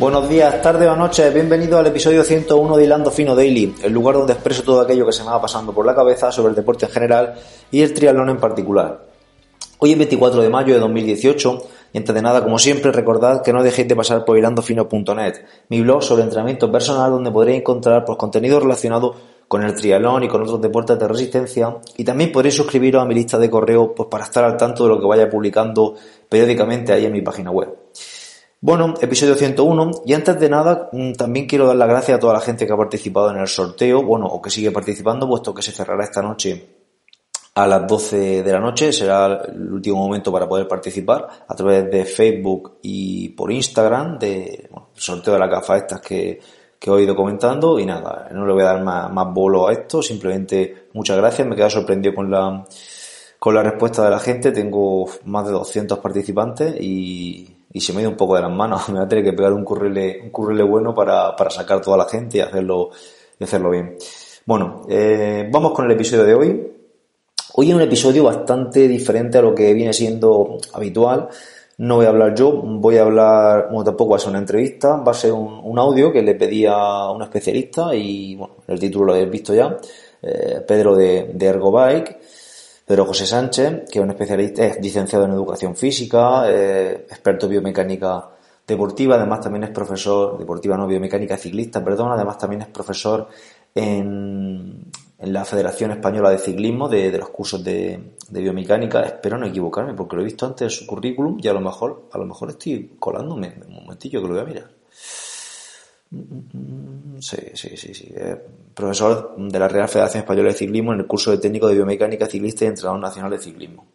Buenos días, tardes o noches, bienvenido al episodio 101 de Hilando Fino Daily, el lugar donde expreso todo aquello que se me va pasando por la cabeza sobre el deporte en general y el triatlón en particular. Hoy es 24 de mayo de 2018 y antes de nada, como siempre, recordad que no dejéis de pasar por hilandofino.net, mi blog sobre entrenamiento personal donde podréis encontrar pues, contenido relacionado con el triatlón y con otros deportes de resistencia y también podréis suscribiros a mi lista de correo pues, para estar al tanto de lo que vaya publicando periódicamente ahí en mi página web. Bueno, episodio 101 y antes de nada mm, también quiero dar las gracias a toda la gente que ha participado en el sorteo, bueno, o que sigue participando, puesto que se cerrará esta noche a las 12 de la noche. Será el último momento para poder participar a través de Facebook y por Instagram de el sorteo de las gafas estas que, que he ido comentando. Y nada, no le voy a dar más, más bolo a esto. Simplemente muchas gracias. Me he quedado sorprendido con la, con la respuesta de la gente. Tengo más de 200 participantes y, y se me ha ido un poco de las manos. Me va a tener que pegar un currele, un currele bueno para, para sacar toda la gente y hacerlo, y hacerlo bien. Bueno, eh, vamos con el episodio de hoy. Hoy es un episodio bastante diferente a lo que viene siendo habitual. No voy a hablar yo, voy a hablar, bueno, tampoco va a ser una entrevista, va a ser un, audio que le pedí a un especialista y, bueno, el título lo habéis visto ya, eh, Pedro de, de Ergobike, Pedro José Sánchez, que es un especialista, es licenciado en educación física, eh, experto en biomecánica deportiva, además también es profesor, deportiva no biomecánica ciclista, perdón, además también es profesor en, en la Federación Española de Ciclismo de, los cursos de, biomecánica. Espero no equivocarme porque lo he visto antes en su currículum y a lo mejor, a lo mejor estoy colándome. Un momentillo que lo voy a mirar. Sí, sí, sí, sí. profesor de la Real Federación Española de Ciclismo en el curso de técnico de biomecánica ciclista y entrenador nacional de ciclismo.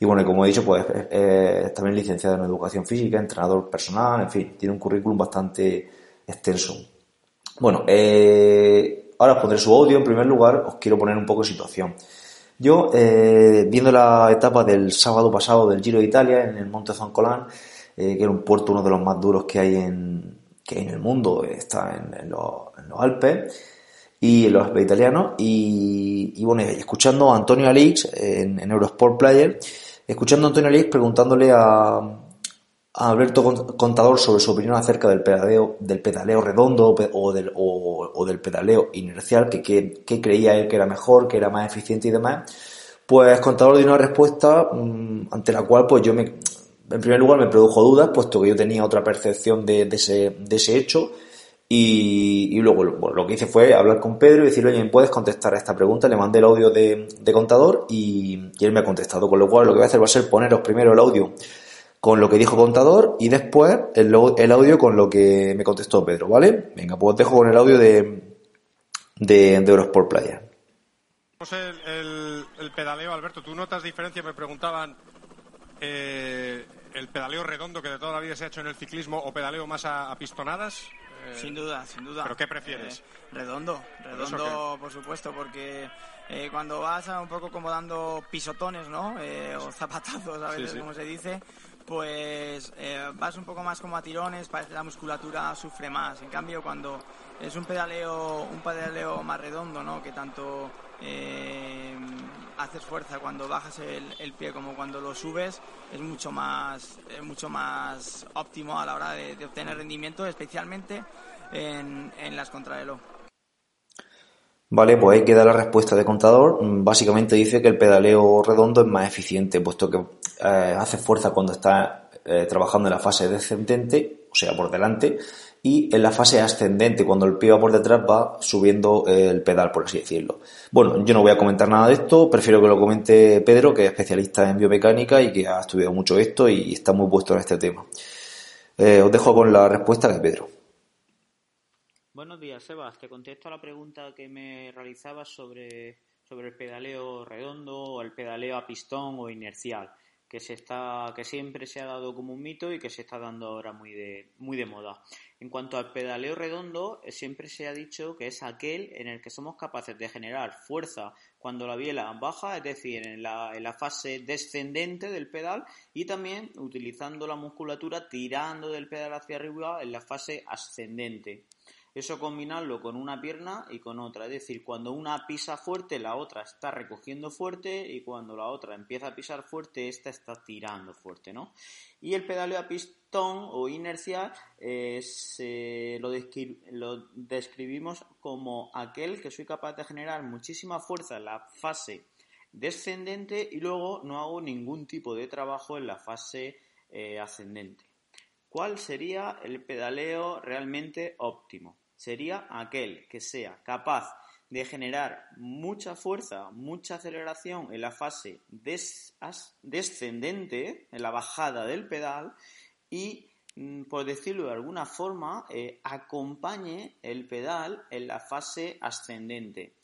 Y bueno, como he dicho, pues es también licenciado en educación física, entrenador personal, en fin, tiene un currículum bastante extenso. Bueno, eh, Ahora os pondré su audio. En primer lugar, os quiero poner un poco de situación. Yo, eh, viendo la etapa del sábado pasado del Giro de Italia en el Monte Zoncolán, eh, que era un puerto uno de los más duros que hay en, que en el mundo, está en, los, Alpes y en los Alpes italianos, y, bueno, escuchando a Antonio Alix en, Eurosport Player, escuchando a Antonio Alix preguntándole a, a Alberto Contador sobre su opinión acerca del pedaleo, del pedaleo redondo o del, o, del pedaleo inercial, que, que, creía él que era mejor, que era más eficiente y demás, pues Contador dio una respuesta mm, ante la cual pues yo me, en primer lugar me produjo dudas, puesto que yo tenía otra percepción de, ese, de hecho, y, luego lo que hice fue hablar con Pedro y decirle, oye, ¿me puedes contestar a esta pregunta? Le mandé el audio de, de Contador y, él me ha contestado, con lo cual lo que voy a hacer va a ser poneros primero el audio con lo que dijo Contador y después el, el, audio con lo que me contestó Pedro, ¿vale? Venga, pues dejo con el audio de, de, Eurosport Playa. El, el, pedaleo, Alberto, ¿tú notas diferencia? Me preguntaban eh, el pedaleo redondo que de toda la vida se ha hecho en el ciclismo o pedaleo más a, pistonadas. Eh, sin duda, sin duda. ¿Pero qué prefieres? Eh, redondo, redondo, por supuesto, porque cuando vas a un poco como dando pisotones, ¿no? o zapatazos a veces, como se dice, pues vas un poco más como a tirones, parece que la musculatura sufre más. En cambio, cuando es un pedaleo, un pedaleo más redondo, ¿no? Que tanto haces fuerza cuando bajas el, pie como cuando lo subes, es mucho más, mucho más óptimo a la hora de, obtener rendimiento, especialmente en, en las contrarreloj. Vale, pues ahí queda la respuesta de contador. Básicamente dice que el pedaleo redondo es más eficiente, puesto que eh, hace fuerza cuando está eh, trabajando en la fase descendente, o sea, por delante, y en la fase ascendente, cuando el pie va por detrás, va subiendo eh, el pedal, por así decirlo. Bueno, yo no voy a comentar nada de esto, prefiero que lo comente Pedro, que es especialista en biomecánica y que ha estudiado mucho esto y está muy puesto en este tema. os dejo con la respuesta de Pedro. Buenos días, Sebas. Te contesto a la pregunta que me realizabas sobre, sobre el pedaleo redondo o el pedaleo a pistón o inercial, que se está, que siempre se ha dado como un mito y que se está dando ahora muy de, muy de moda. En cuanto al pedaleo redondo, eh, siempre se ha dicho que es aquel en el que somos capaces de generar fuerza cuando la biela baja, es decir, en la, en la fase descendente del pedal y también utilizando la musculatura tirando del pedal hacia arriba en la fase ascendente. Eso combinarlo con una pierna y con otra. Es decir, cuando una pisa fuerte, la otra está recogiendo fuerte y cuando la otra empieza a pisar fuerte, esta está tirando fuerte, ¿no? Y el pedaleo a pistón o inercial eh, lo, lo describimos como aquel que soy capaz de generar muchísima fuerza en la fase descendente y luego no hago ningún tipo de trabajo en la fase eh, ascendente. ¿Cuál sería el pedaleo realmente óptimo? Sería aquel que sea capaz de generar mucha fuerza, mucha aceleración en la fase descendente, en la bajada del pedal, y, mm, por decirlo de alguna forma, eh, acompañe el pedal en la fase ascendente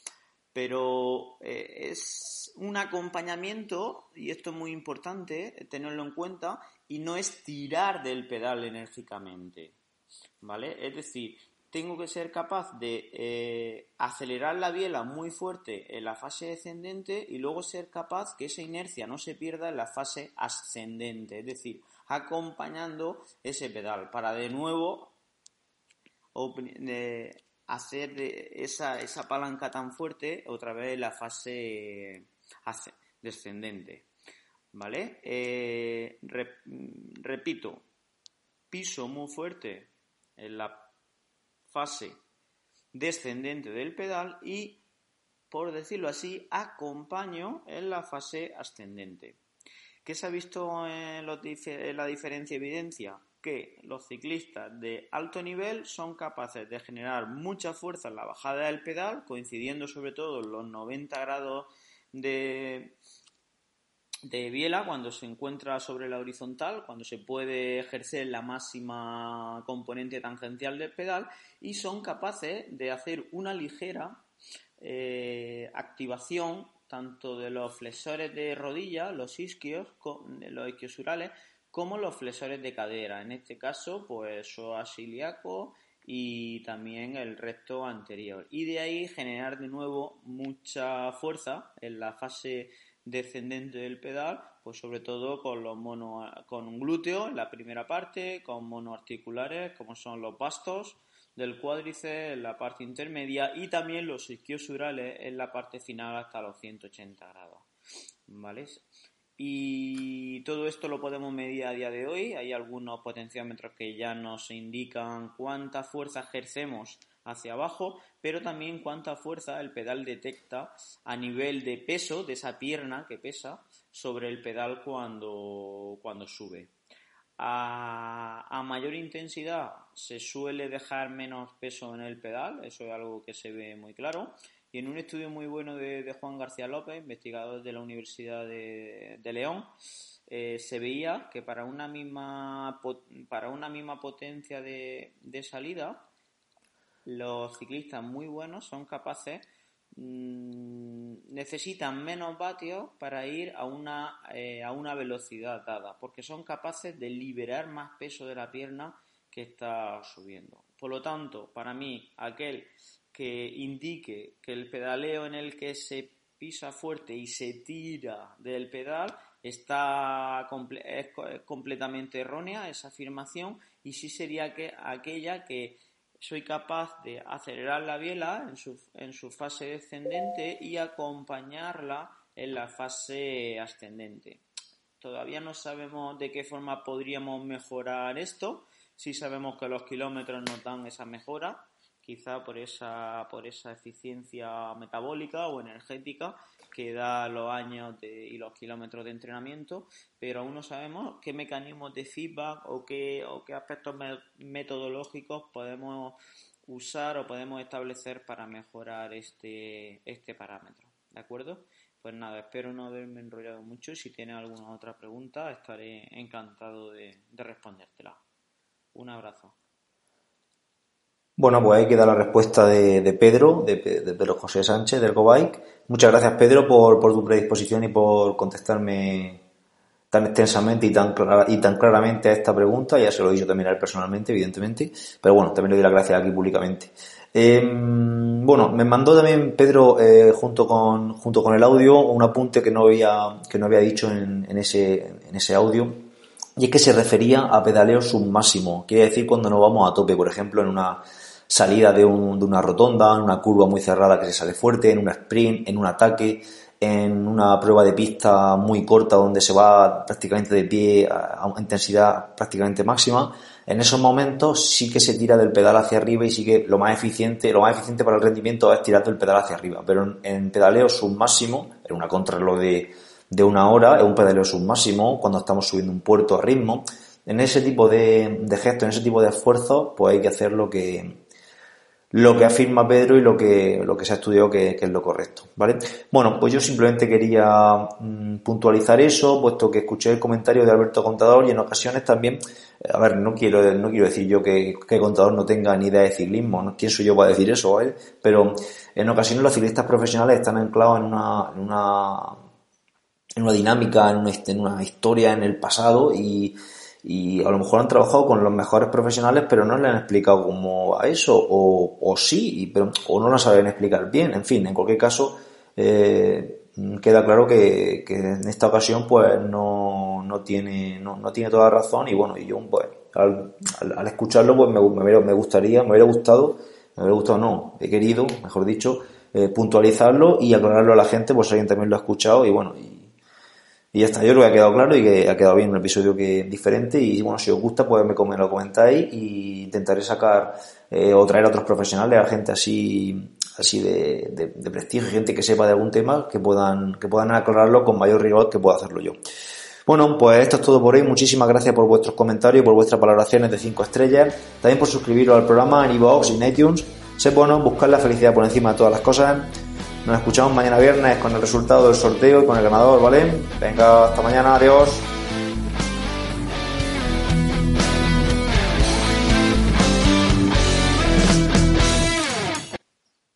pero eh, es un acompañamiento, y esto es muy importante tenerlo en cuenta, y no es tirar del pedal enérgicamente, ¿vale? Es decir, tengo que ser capaz de eh, acelerar la biela muy fuerte en la fase descendente y luego ser capaz que esa inercia no se pierda en la fase ascendente, es decir, acompañando ese pedal para de nuevo hacer esa, esa palanca tan fuerte otra vez en la fase descendente. ¿Vale? Eh, repito, piso muy fuerte en la fase descendente del pedal y, por decirlo así, acompaño en la fase ascendente. ¿Qué se ha visto en, la diferencia evidencia? que los ciclistas de alto nivel son capaces de generar mucha fuerza en la bajada del pedal, coincidiendo sobre todo en los 90 grados de, de biela cuando se encuentra sobre la horizontal, cuando se puede ejercer la máxima componente tangencial del pedal y son capaces de hacer una ligera eh, activación tanto de los flexores de rodilla, los isquios, los isquiosurales, como los flexores de cadera, en este caso pues psoas ilíaco y también el recto anterior. Y de ahí generar de nuevo mucha fuerza en la fase descendente del pedal, pues sobre todo con los mono, con un glúteo en la primera parte, con monoarticulares como son los bastos del cuádriceps en la parte intermedia y también los isquiosurales en la parte final hasta los 180 grados. ¿Vale? Y todo esto lo podemos medir a día de hoy. Hay algunos potenciómetros que ya nos indican cuánta fuerza ejercemos hacia abajo, pero también cuánta fuerza el pedal detecta a nivel de peso de esa pierna que pesa sobre el pedal cuando, cuando sube. A, mayor intensidad se suele dejar menos peso en el pedal, eso es algo que se ve muy claro. Y en un estudio muy bueno de, Juan García López, investigador de la Universidad de, León, eh, se veía que para una misma, para una misma potencia de, salida, los ciclistas muy buenos son capaces, mm, necesitan menos vatios para ir a una, eh, a una velocidad dada, porque son capaces de liberar más peso de la pierna que está subiendo. Por lo tanto, para mí, aquel que indique que el pedaleo en el que se pisa fuerte y se tira del pedal está es completamente errónea esa afirmación y sí sería que aquella que soy capaz de acelerar la biela en su, en su fase descendente y acompañarla en la fase ascendente. Todavía no sabemos de qué forma podríamos mejorar esto. Sí sabemos que los kilómetros nos dan esa mejora, quizá por esa, por esa eficiencia metabólica o energética que da los años y los kilómetros de entrenamiento, pero aún no sabemos qué mecanismos de feedback o qué, o qué aspectos metodológicos podemos usar o podemos establecer para mejorar este, este parámetro. ¿De acuerdo? Pues nada, espero no haberme enrollado mucho. Si tienes alguna otra pregunta, estaré encantado de, de respondértela. Un abrazo. Bueno, pues ahí queda la respuesta de, Pedro, de, Pedro José Sánchez, del GoBike. Muchas gracias, Pedro, por, tu predisposición y por contestarme tan extensamente y tan, y tan claramente a esta pregunta. Ya se lo he dicho también a él personalmente, evidentemente. Pero bueno, también le doy las gracias aquí públicamente. Em, bueno, me mandó también Pedro, eh, junto, con, junto con el audio, un apunte que no había, que no había dicho en, en, ese, en ese audio. Y es que se refería a pedaleo submáximo. Quiere decir cuando nos vamos a tope, por ejemplo, en una salida de, un, de una rotonda, en una curva muy cerrada que se sale fuerte, en un sprint, en un ataque, en una prueba de pista muy corta donde se va prácticamente de pie a una intensidad prácticamente máxima, en esos momentos sí que se tira del pedal hacia arriba y sí que lo más eficiente, lo más eficiente para el rendimiento es tirar del pedal hacia arriba. Pero en, pedaleo submáximo, en una contrarreloj de, de una hora, es un pedaleo submáximo, cuando estamos subiendo un puerto a ritmo, en ese tipo de, de gestos, en ese tipo de esfuerzos, pues hay que hacer lo que, lo que afirma Pedro y lo que, lo que se ha estudiado que, es lo correcto, ¿vale? Bueno, pues yo simplemente quería mm, puntualizar eso, puesto que escuché el comentario de Alberto Contador y en ocasiones también, a ver, no quiero, no quiero decir yo que, que Contador no tenga ni idea de ciclismo, ¿no? ¿quién soy yo para decir eso, ¿vale? Pero en ocasiones los ciclistas profesionales están anclados en una, en una, en una dinámica, en una, en una historia en el pasado y, y a lo mejor han trabajado con los mejores profesionales pero no le han explicado cómo a eso o, o sí pero o no lo saben explicar bien. En fin en cualquier caso eh, queda claro que, que, en esta ocasión pues no, no tiene no, no, tiene toda razón y bueno y yo pues al, al, escucharlo pues me, me, me, gustaría me hubiera gustado me hubiera gustado no he querido mejor dicho eh, puntualizarlo y aclararlo a la gente pues alguien también lo ha escuchado y bueno y, y ya está, yo creo que ha quedado claro y que ha quedado bien un episodio que diferente y bueno, si os gusta pues me, lo comentáis y intentaré sacar eh, o traer a otros profesionales, a gente así así de, de, prestigio, gente que sepa de algún tema, que puedan, que puedan aclararlo con mayor rigor que pueda hacerlo yo. Bueno, pues esto es todo por hoy. Muchísimas gracias por vuestros comentarios, por vuestras valoraciones de 5 estrellas. También por suscribiros al programa en iVoox y en iTunes. Sé bueno buscar la felicidad por encima de todas las cosas. Nos escuchamos mañana viernes con el resultado del sorteo y con el ganador, ¿vale? Venga, hasta mañana, adiós.